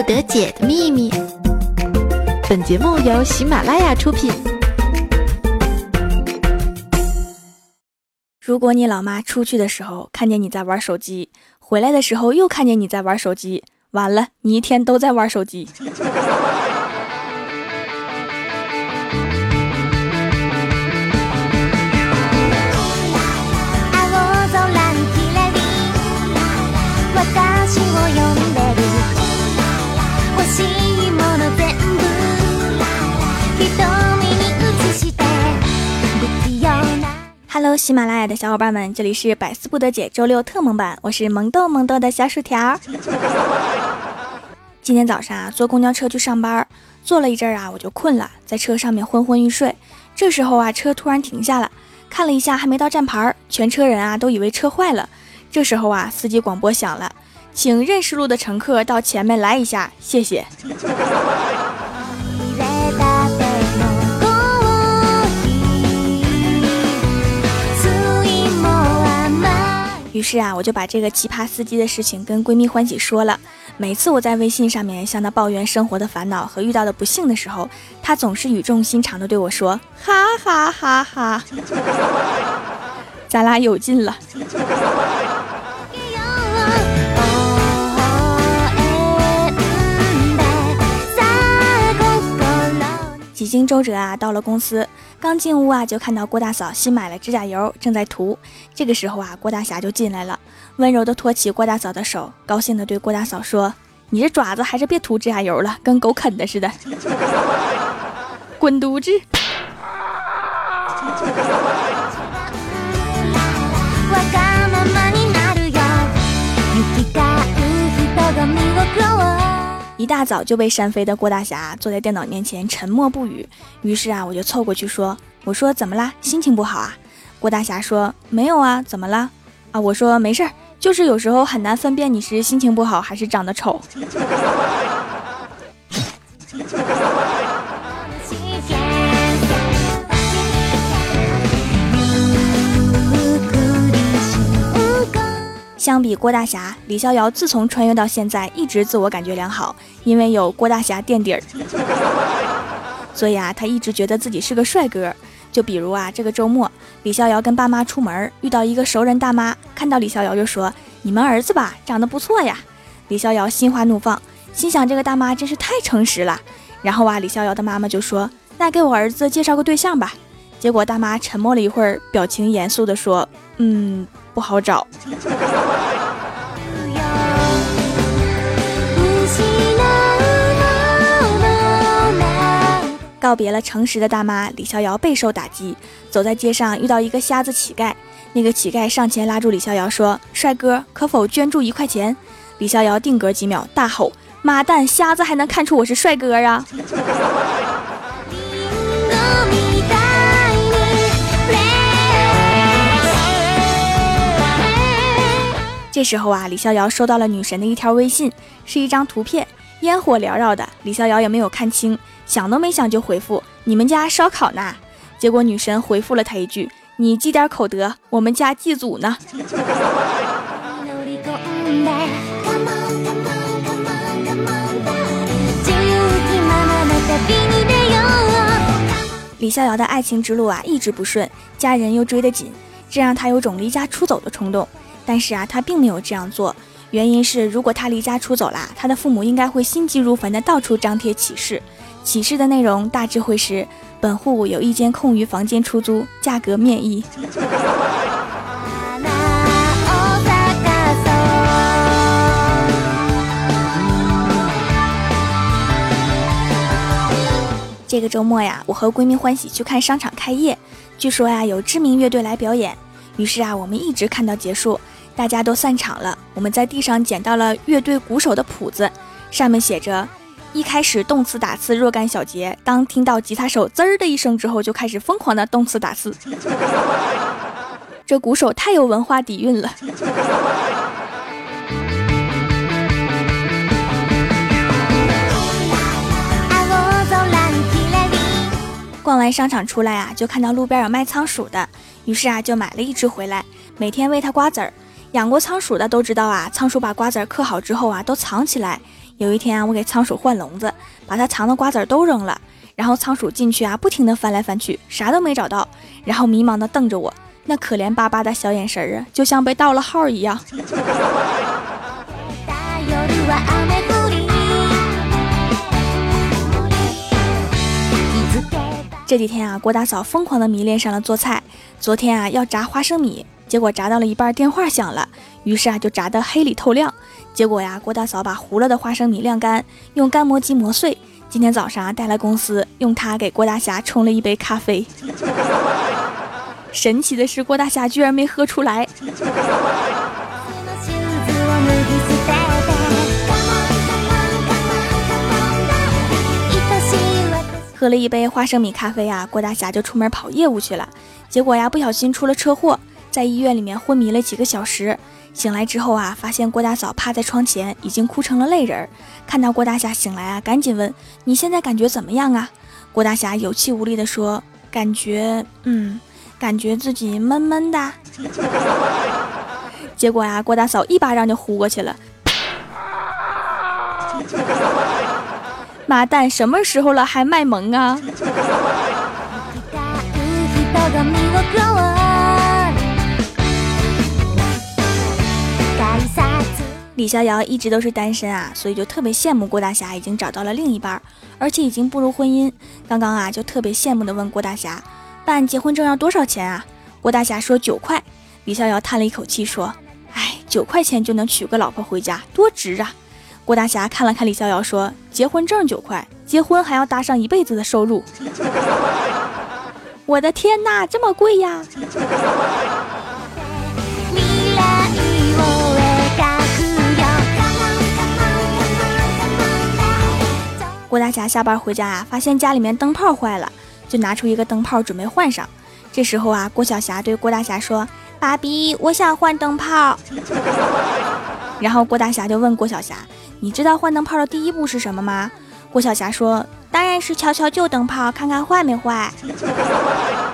不得解的秘密。本节目由喜马拉雅出品。如果你老妈出去的时候看见你在玩手机，回来的时候又看见你在玩手机，完了，你一天都在玩手机。Hello，喜马拉雅的小伙伴们，这里是百思不得解周六特萌版，我是萌豆萌豆的小薯条。今天早上啊，坐公交车去上班，坐了一阵啊，我就困了，在车上面昏昏欲睡。这时候啊，车突然停下了，看了一下还没到站牌，全车人啊都以为车坏了。这时候啊，司机广播响了，请认识路的乘客到前面来一下，谢谢。于是啊，我就把这个奇葩司机的事情跟闺蜜欢喜说了。每次我在微信上面向她抱怨生活的烦恼和遇到的不幸的时候，她总是语重心长的对我说：“哈哈哈哈，咱俩有劲了。”几经周折啊，到了公司，刚进屋啊，就看到郭大嫂新买了指甲油，正在涂。这个时候啊，郭大侠就进来了，温柔的托起郭大嫂的手，高兴的对郭大嫂说：“你这爪子还是别涂指甲油了，跟狗啃的似的，滚犊子！”一大早就被扇飞的郭大侠坐在电脑面前沉默不语。于是啊，我就凑过去说：“我说怎么啦？心情不好啊？”郭大侠说：“没有啊，怎么啦？”啊，我说没事儿，就是有时候很难分辨你是心情不好还是长得丑。相比郭大侠，李逍遥自从穿越到现在，一直自我感觉良好，因为有郭大侠垫底儿，所以啊，他一直觉得自己是个帅哥。就比如啊，这个周末，李逍遥跟爸妈出门，遇到一个熟人大妈，看到李逍遥就说：“你们儿子吧，长得不错呀。”李逍遥心花怒放，心想这个大妈真是太诚实了。然后啊，李逍遥的妈妈就说：“那给我儿子介绍个对象吧。”结果大妈沉默了一会儿，表情严肃地说：“嗯。”不好找。告别了诚实的大妈，李逍遥备受打击。走在街上，遇到一个瞎子乞丐，那个乞丐上前拉住李逍遥，说：“帅哥，可否捐助一块钱？”李逍遥定格几秒，大吼：“妈蛋，瞎子还能看出我是帅哥啊！” 这时候啊，李逍遥收到了女神的一条微信，是一张图片，烟火缭绕的。李逍遥也没有看清，想都没想就回复：“你们家烧烤呢？”结果女神回复了他一句：“你积点口德，我们家祭祖呢。”李逍遥的爱情之路啊，一直不顺，家人又追得紧，这让他有种离家出走的冲动。但是啊，他并没有这样做，原因是如果他离家出走啦，他的父母应该会心急如焚的到处张贴启事，启事的内容大致会是：本户有一间空余房间出租，价格面议。这个周末呀，我和闺蜜欢喜去看商场开业，据说呀有知名乐队来表演，于是啊我们一直看到结束。大家都散场了，我们在地上捡到了乐队鼓手的谱子，上面写着：一开始动词打次若干小节，当听到吉他手滋儿的一声之后，就开始疯狂的动词打次。这鼓手太有文化底蕴了。逛完商场出来啊，就看到路边有卖仓鼠的，于是啊就买了一只回来，每天喂它瓜子儿。养过仓鼠的都知道啊，仓鼠把瓜子嗑好之后啊，都藏起来，有一天啊，我给仓鼠换笼子，把它藏的瓜子都扔了，然后仓鼠进去啊，不停的翻来翻去，啥都没找到，然后迷茫的瞪着我，那可怜巴巴的小眼神啊，就像被盗了号一样。这几天啊，郭大嫂疯狂的迷恋上了做菜。昨天啊，要炸花生米，结果炸到了一半，电话响了，于是啊，就炸得黑里透亮。结果呀，郭大嫂把糊了的花生米晾干，用干磨机磨碎。今天早上啊，带来公司，用它给郭大侠冲了一杯咖啡。神奇的是，郭大侠居然没喝出来。喝了一杯花生米咖啡啊，郭大侠就出门跑业务去了。结果呀，不小心出了车祸，在医院里面昏迷了几个小时。醒来之后啊，发现郭大嫂趴在窗前，已经哭成了泪人。看到郭大侠醒来啊，赶紧问：“你现在感觉怎么样啊？”郭大侠有气无力地说：“感觉，嗯，感觉自己闷闷的。”结果呀，郭大嫂一巴掌就呼过去了。妈蛋，什么时候了还卖萌啊？李逍遥一直都是单身啊，所以就特别羡慕郭大侠已经找到了另一半，而且已经步入婚姻。刚刚啊，就特别羡慕的问郭大侠，办结婚证要多少钱啊？郭大侠说九块。李逍遥叹了一口气说：“哎，九块钱就能娶个老婆回家，多值啊！”郭大侠看了看李逍遥，说：“结婚证九块，结婚还要搭上一辈子的收入。我的天哪，这么贵呀！”郭大侠下班回家啊，发现家里面灯泡坏了，就拿出一个灯泡准备换上。这时候啊，郭晓霞对郭大侠说：“爸比，我想换灯泡。”然后郭大侠就问郭晓霞。你知道换灯泡的第一步是什么吗？郭晓霞说：“当然是敲敲旧灯泡，看看坏没坏。”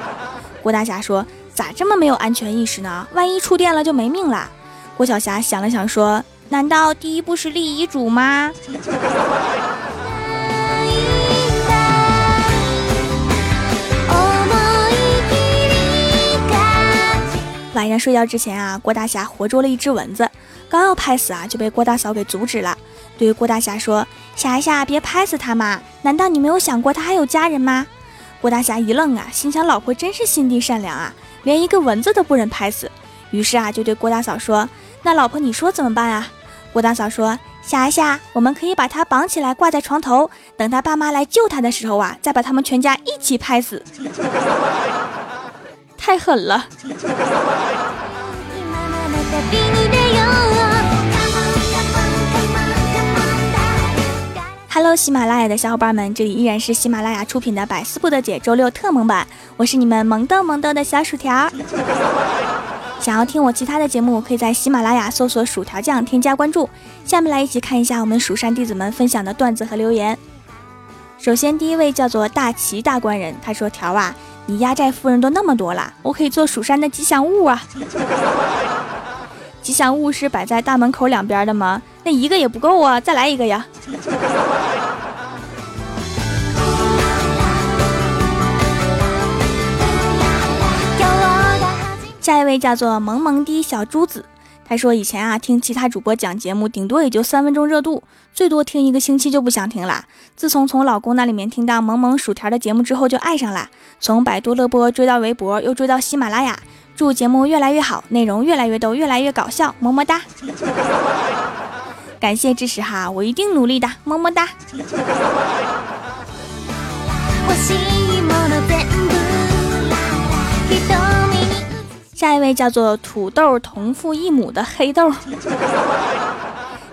郭大侠说：“咋这么没有安全意识呢？万一触电了就没命了。”郭晓霞想了想说：“难道第一步是立遗嘱吗？”晚上睡觉之前啊，郭大侠活捉了一只蚊子，刚要拍死啊，就被郭大嫂给阻止了。对于郭大侠说：“侠侠，别拍死他嘛！难道你没有想过他还有家人吗？”郭大侠一愣啊，心想：“老婆真是心地善良啊，连一个蚊子都不忍拍死。”于是啊，就对郭大嫂说：“那老婆你说怎么办啊？”郭大嫂说：“侠侠，我们可以把他绑起来挂在床头，等他爸妈来救他的时候啊，再把他们全家一起拍死。”太狠了。Hello，喜马拉雅的小伙伴们，这里依然是喜马拉雅出品的《百思不得解》周六特萌版，我是你们萌逗萌逗的小薯条。想要听我其他的节目，可以在喜马拉雅搜索“薯条酱”添加关注。下面来一起看一下我们蜀山弟子们分享的段子和留言。首先，第一位叫做大齐大官人，他说：“条啊，你压寨夫人都那么多了，我可以做蜀山的吉祥物啊。吉祥物是摆在大门口两边的吗？那一个也不够啊，再来一个呀。”下一位叫做萌萌滴小珠子，他说以前啊听其他主播讲节目，顶多也就三分钟热度，最多听一个星期就不想听了。自从从老公那里面听到萌萌薯条的节目之后，就爱上了，从百度乐播追到微博，又追到喜马拉雅。祝节目越来越好，内容越来越逗，越来越搞笑，么么哒！感谢支持哈，我一定努力的，么么哒！下一位叫做土豆同父异母的黑豆，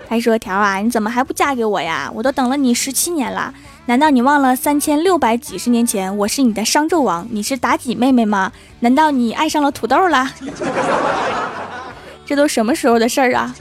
他说：“条啊，你怎么还不嫁给我呀？我都等了你十七年了，难道你忘了三千六百几十年前我是你的商纣王，你是妲己妹妹吗？难道你爱上了土豆了？这都什么时候的事儿啊？”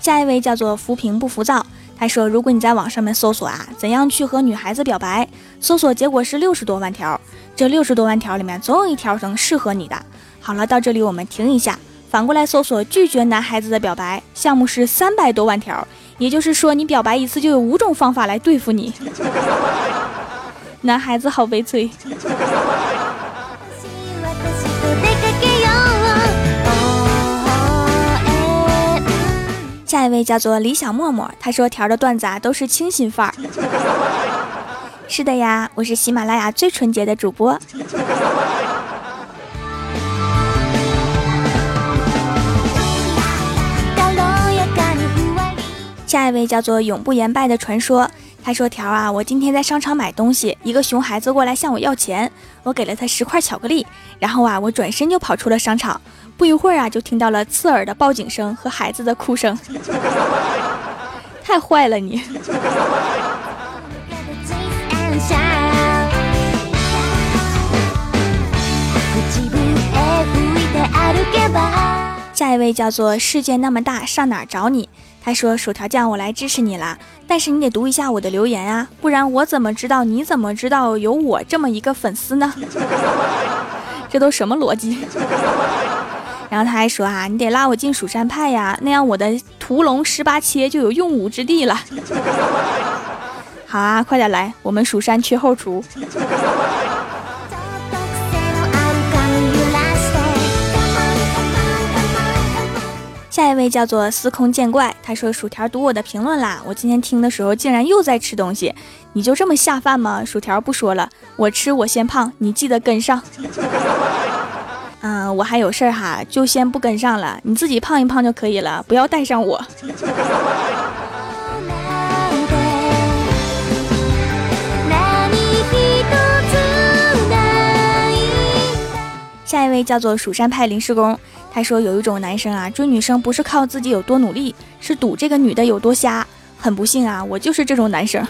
下一位叫做浮萍不浮躁。他说：“如果你在网上面搜索啊，怎样去和女孩子表白？搜索结果是六十多万条，这六十多万条里面总有一条能适合你的。好了，到这里我们停一下，反过来搜索拒绝男孩子的表白项目是三百多万条，也就是说你表白一次就有五种方法来对付你。男孩子好悲催。下一位叫做李小默默，他说条的段子啊都是清新范儿。是的呀，我是喜马拉雅最纯洁的主播。下一位叫做永不言败的传说，他说条啊，我今天在商场买东西，一个熊孩子过来向我要钱，我给了他十块巧克力，然后啊，我转身就跑出了商场。不一会儿啊，就听到了刺耳的报警声和孩子的哭声，太坏了你！下一位叫做世界那么大，上哪找你？他说薯条酱，我来支持你啦，但是你得读一下我的留言啊，不然我怎么知道你怎么知道有我这么一个粉丝呢？这都什么逻辑？然后他还说啊，你得拉我进蜀山派呀，那样我的屠龙十八切就有用武之地了。好啊，快点来，我们蜀山缺后厨。下一位叫做司空见怪，他说薯条读我的评论啦，我今天听的时候竟然又在吃东西，你就这么下饭吗？薯条不说了，我吃我先胖，你记得跟上。嗯，我还有事儿哈，就先不跟上了。你自己胖一胖就可以了，不要带上我。下一位叫做蜀山派临时工，他说有一种男生啊，追女生不是靠自己有多努力，是赌这个女的有多瞎。很不幸啊，我就是这种男生。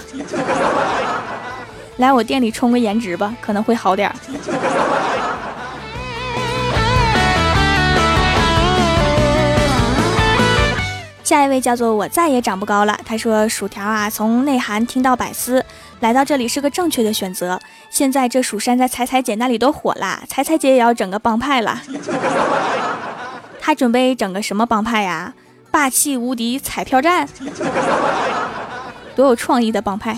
来我店里充个颜值吧，可能会好点儿。下一位叫做我再也长不高了。他说：“薯条啊，从内涵听到百思，来到这里是个正确的选择。现在这蜀山在彩彩姐那里都火了，彩彩姐也要整个帮派了。他准备整个什么帮派呀？霸气无敌彩票站，多有创意的帮派。”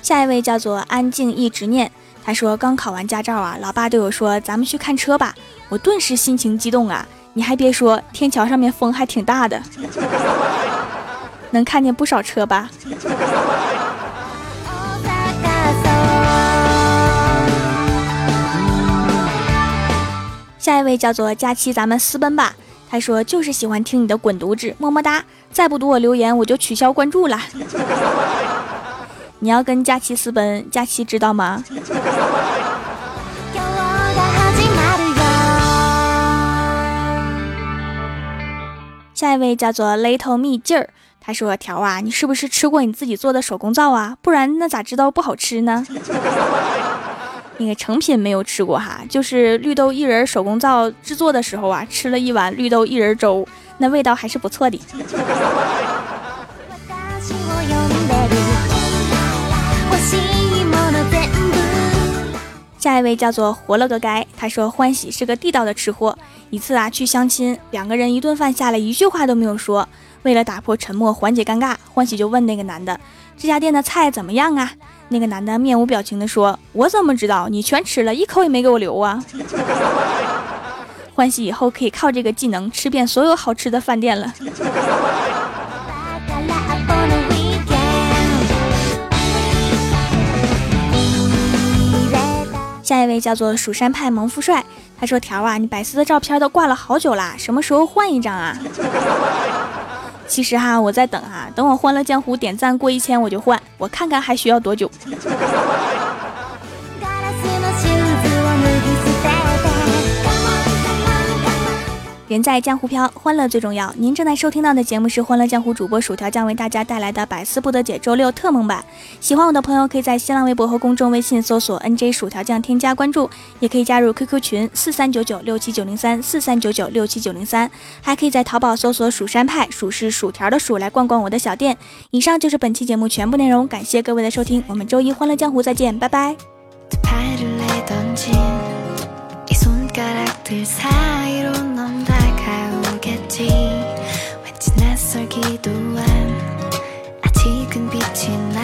下一位叫做安静一执念。他说刚考完驾照啊，老爸对我说：“咱们去看车吧。”我顿时心情激动啊！你还别说，天桥上面风还挺大的，能看见不少车吧？下一位叫做佳期，咱们私奔吧。他说就是喜欢听你的滚犊子，么么哒！再不读我留言，我就取消关注了。你要跟佳期私奔，佳期知道吗？下一位叫做 Little 蜜劲儿，他说：“条啊，你是不是吃过你自己做的手工皂啊？不然那咋知道不好吃呢？” 那个成品没有吃过哈，就是绿豆薏仁手工皂制作的时候啊，吃了一碗绿豆薏仁粥，那味道还是不错的。下一位叫做活了个该，他说欢喜是个地道的吃货。一次啊去相亲，两个人一顿饭下来一句话都没有说。为了打破沉默，缓解尴尬，欢喜就问那个男的：“这家店的菜怎么样啊？”那个男的面无表情的说：“我怎么知道？你全吃了一口也没给我留啊！”欢喜以后可以靠这个技能吃遍所有好吃的饭店了。下一位叫做蜀山派萌富帅，他说：“条啊，你百思的照片都挂了好久啦，什么时候换一张啊？” 其实哈，我在等啊，等我欢乐江湖点赞过一千我就换，我看看还需要多久。人在江湖飘，欢乐最重要。您正在收听到的节目是《欢乐江湖》，主播薯条将为大家带来的百思不得解周六特蒙版。喜欢我的朋友可以在新浪微博和公众微信搜索 “nj 薯条酱”添加关注，也可以加入 QQ 群四三九九六七九零三四三九九六七九零三，还可以在淘宝搜索“蜀山派”，蜀是薯条的薯，来逛逛我的小店。以上就是本期节目全部内容，感谢各位的收听，我们周一《欢乐江湖》再见，拜拜。 손가락들 사이로 설기도 한 아직은 빛이 남